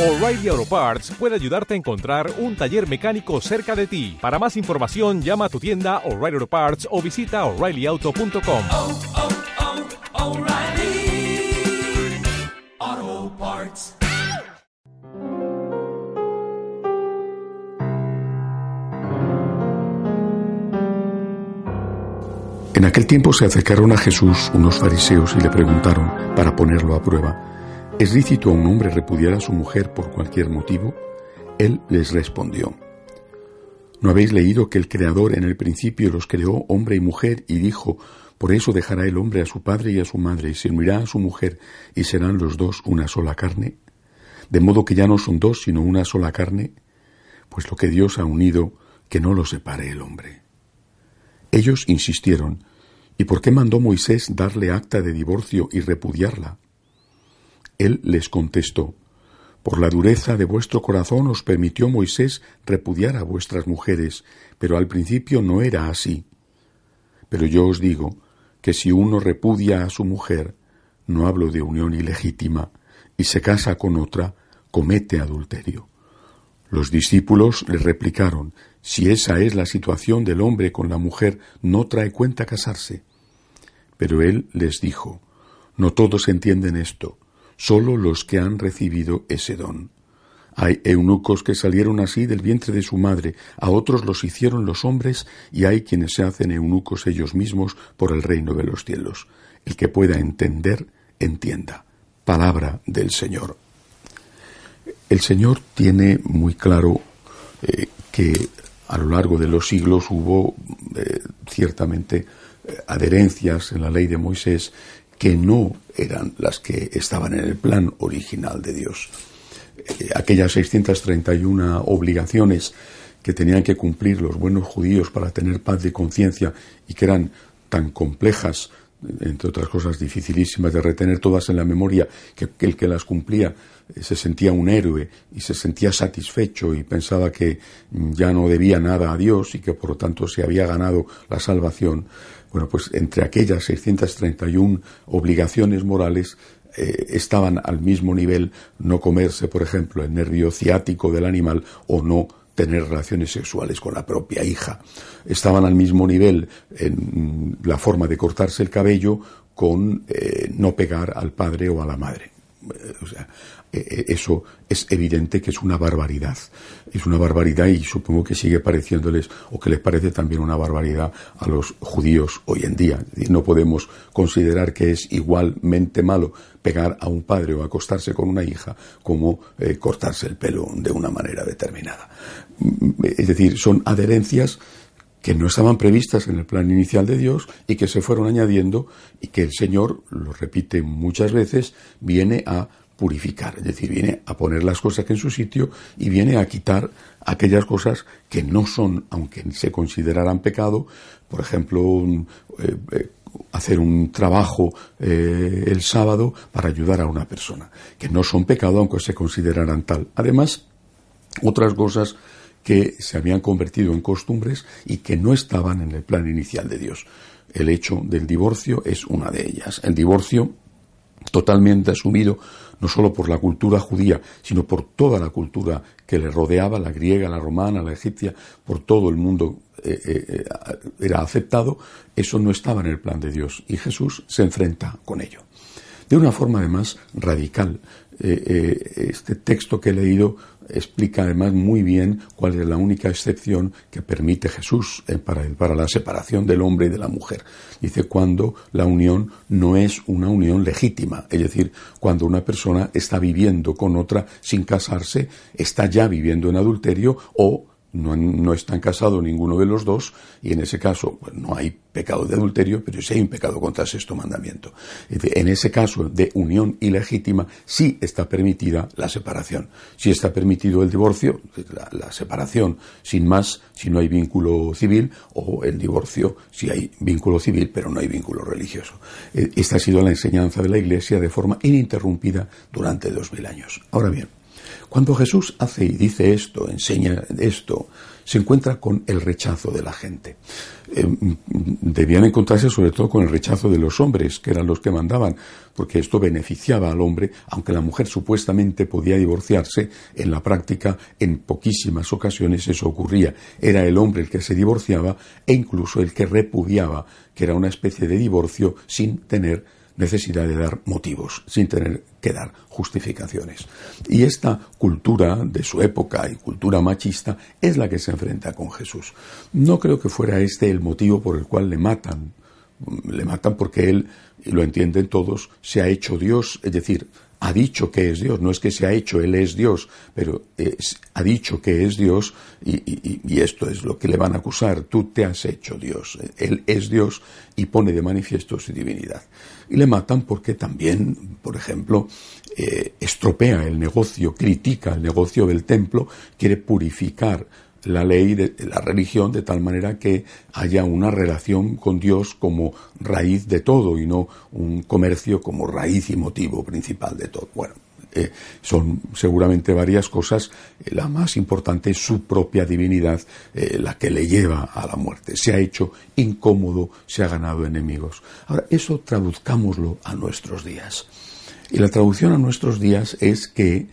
O'Reilly Auto Parts puede ayudarte a encontrar un taller mecánico cerca de ti. Para más información, llama a tu tienda O'Reilly Auto Parts o visita oreillyauto.com. oh, oh, Parts. En aquel tiempo se acercaron a Jesús unos fariseos y le preguntaron, para ponerlo a prueba, ¿es lícito a un hombre repudiar a su mujer por cualquier motivo? Él les respondió, ¿no habéis leído que el Creador en el principio los creó hombre y mujer y dijo, por eso dejará el hombre a su padre y a su madre y se unirá a su mujer y serán los dos una sola carne? De modo que ya no son dos sino una sola carne, pues lo que Dios ha unido, que no lo separe el hombre. Ellos insistieron, ¿y por qué mandó Moisés darle acta de divorcio y repudiarla? Él les contestó, por la dureza de vuestro corazón os permitió Moisés repudiar a vuestras mujeres, pero al principio no era así. Pero yo os digo que si uno repudia a su mujer, no hablo de unión ilegítima, y se casa con otra, comete adulterio. Los discípulos le replicaron, si esa es la situación del hombre con la mujer, no trae cuenta casarse. Pero él les dijo, no todos entienden esto, solo los que han recibido ese don. Hay eunucos que salieron así del vientre de su madre, a otros los hicieron los hombres, y hay quienes se hacen eunucos ellos mismos por el reino de los cielos. El que pueda entender, entienda. Palabra del Señor. El Señor tiene muy claro eh, que a lo largo de los siglos hubo eh, ciertamente eh, adherencias en la ley de Moisés que no eran las que estaban en el plan original de Dios. Eh, aquellas 631 obligaciones que tenían que cumplir los buenos judíos para tener paz de conciencia y que eran tan complejas, entre otras cosas dificilísimas de retener todas en la memoria, que el que las cumplía se sentía un héroe y se sentía satisfecho y pensaba que ya no debía nada a Dios y que por lo tanto se había ganado la salvación. Bueno, pues entre aquellas 631 obligaciones morales eh, estaban al mismo nivel no comerse, por ejemplo, el nervio ciático del animal o no tener relaciones sexuales con la propia hija. Estaban al mismo nivel en la forma de cortarse el cabello con eh, no pegar al padre o a la madre. Eh, eh, eso es evidente que es una barbaridad. Es una barbaridad y supongo que sigue pareciéndoles o que les parece también una barbaridad a los judíos hoy en día. No podemos considerar que es igualmente malo pegar a un padre o acostarse con una hija como eh, cortarse el pelo de una manera determinada. Es decir, son adherencias que no estaban previstas en el plan inicial de Dios y que se fueron añadiendo y que el Señor, lo repite muchas veces, viene a purificar, es decir, viene a poner las cosas en su sitio y viene a quitar aquellas cosas que no son, aunque se consideraran pecado, por ejemplo, eh, eh, hacer un trabajo eh, el sábado para ayudar a una persona, que no son pecado aunque se consideraran tal. Además, otras cosas que se habían convertido en costumbres y que no estaban en el plan inicial de Dios. El hecho del divorcio es una de ellas. El divorcio totalmente asumido no solo por la cultura judía, sino por toda la cultura que le rodeaba, la griega, la romana, la egipcia, por todo el mundo eh, eh, era aceptado, eso no estaba en el plan de Dios y Jesús se enfrenta con ello. De una forma además radical. Eh, este texto que he leído explica además muy bien cuál es la única excepción que permite Jesús eh, para, para la separación del hombre y de la mujer. Dice cuando la unión no es una unión legítima, es decir, cuando una persona está viviendo con otra sin casarse, está ya viviendo en adulterio o no, no, están casados ninguno de los dos y en ese caso pues, no hay pecado de adulterio, pero sí hay un pecado contra el sexto mandamiento. En ese caso de unión ilegítima sí está permitida la separación, sí está permitido el divorcio, la, separación sin más si no hay vínculo civil o el divorcio si hay vínculo civil pero no hay vínculo religioso. Eh, esta ha sido la enseñanza de la Iglesia de forma ininterrumpida durante dos mil años. Ahora bien, cuando Jesús hace y dice esto, enseña esto, se encuentra con el rechazo de la gente. Eh, debían encontrarse sobre todo con el rechazo de los hombres, que eran los que mandaban, porque esto beneficiaba al hombre, aunque la mujer supuestamente podía divorciarse, en la práctica en poquísimas ocasiones eso ocurría. Era el hombre el que se divorciaba e incluso el que repudiaba, que era una especie de divorcio sin tener necesidad de dar motivos, sin tener que dar justificaciones. Y esta cultura de su época y cultura machista es la que se enfrenta con Jesús. No creo que fuera este el motivo por el cual le matan. Le matan porque él, y lo entienden todos, se ha hecho Dios, es decir, ha dicho que es Dios, no es que se ha hecho, Él es Dios, pero ha dicho que es Dios y, y, esto es lo que le van a acusar, tú te has hecho Dios, Él es Dios y pone de manifiesto su divinidad. Y le matan porque también, por ejemplo, eh, estropea el negocio, critica el negocio del templo, quiere purificar la ley de la religión de tal manera que haya una relación con Dios como raíz de todo y no un comercio como raíz y motivo principal de todo. Bueno, eh, son seguramente varias cosas. Eh, la más importante es su propia divinidad, eh, la que le lleva a la muerte. Se ha hecho incómodo, se ha ganado enemigos. Ahora, eso traduzcámoslo a nuestros días. Y la traducción a nuestros días es que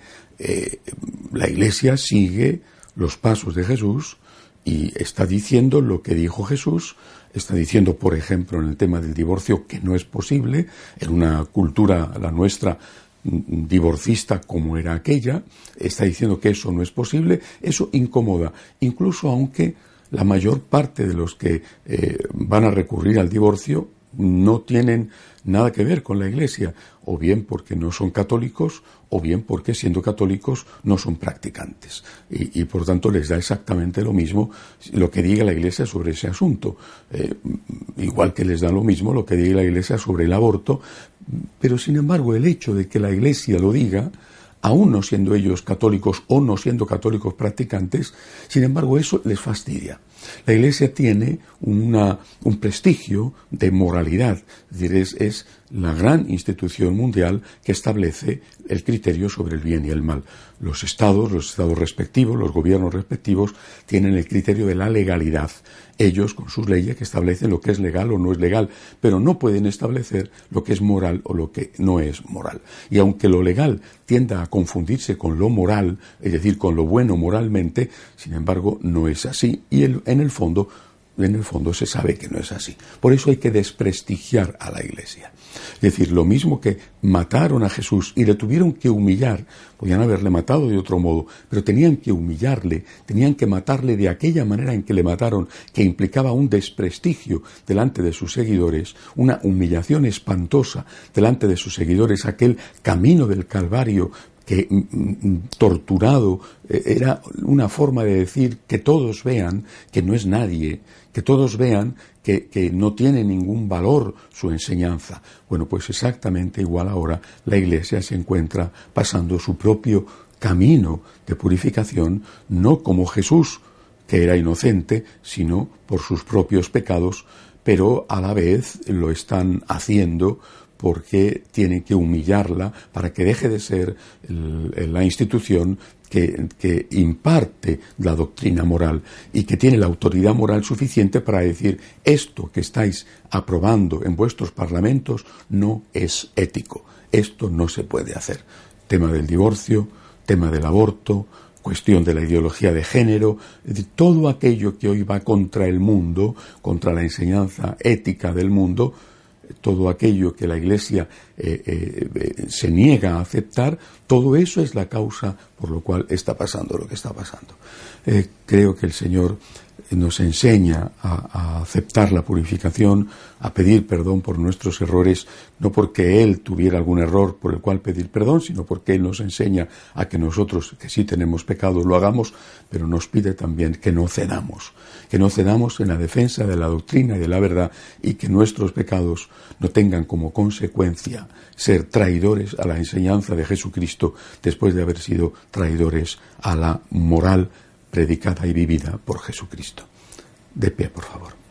la Iglesia sigue los pasos de Jesús y está diciendo lo que dijo Jesús, está diciendo, por ejemplo, en el tema del divorcio, que no es posible, en una cultura, la nuestra, mm, divorcista como era aquella, está diciendo que eso no es posible, eso incomoda, incluso aunque la mayor parte de los que eh, van a recurrir al divorcio no tienen nada que ver con la Iglesia, o bien porque no son católicos, o bien porque siendo católicos no son practicantes. Y, por tanto les da exactamente lo mismo lo que diga la Iglesia sobre ese asunto. Eh, igual que les da lo mismo lo que diga la Iglesia sobre el aborto, pero sin embargo el hecho de que la Iglesia lo diga, aún no siendo ellos católicos o no siendo católicos practicantes, sin embargo eso les fastidia. La Iglesia tiene un prestigio de moralidad, es decir, es, la gran institución mundial que establece el criterio sobre el bien y el mal. Los estados, los estados respectivos, los gobiernos respectivos, tienen el criterio de la legalidad. Ellos, con sus leyes, que establecen lo que es legal o no es legal, pero no pueden establecer lo que es moral o lo que no es moral. Y aunque lo legal tienda a confundirse con lo moral, es decir, con lo bueno moralmente, sin embargo, no es así. Y en el fondo, en el fondo se sabe que no es así. Por eso hay que desprestigiar a la Iglesia. Es decir, lo mismo que mataron a Jesús y le tuvieron que humillar, podían haberle matado de otro modo, pero tenían que humillarle, tenían que matarle de aquella manera en que le mataron, que implicaba un desprestigio delante de sus seguidores, una humillación espantosa delante de sus seguidores, aquel camino del Calvario que mm, mm, torturado eh, era una forma de decir que todos vean que no es nadie, que todos vean que, que, no tiene ningún valor su enseñanza. Bueno, pues exactamente igual ahora la Iglesia se encuentra pasando su propio camino de purificación, no como Jesús, que era inocente, sino por sus propios pecados, pero a la vez lo están haciendo porque tienen que humillarla para que deje de ser la institución que, que, imparte la doctrina moral y que tiene la autoridad moral suficiente para decir esto que estáis aprobando en vuestros parlamentos no es ético, esto no se puede hacer. Tema del divorcio, tema del aborto, cuestión de la ideología de género, de todo aquello que hoy va contra el mundo, contra la enseñanza ética del mundo, todo aquello que la Iglesia eh, eh, se niega a aceptar, todo eso es la causa por lo cual está pasando lo que está pasando. Eh, creo que el Señor nos enseña a, aceptar la purificación, a pedir perdón por nuestros errores, no porque Él tuviera algún error por el cual pedir perdón, sino porque Él nos enseña a que nosotros, que sí tenemos pecado, lo hagamos, pero nos pide también que no cedamos, que no cedamos en la defensa de la doctrina y de la verdad y que nuestros pecados no tengan como consecuencia ser traidores a la enseñanza de Jesucristo después de haber sido traidores a la moral predicada y vivida por Jesucristo. De pie, por favor.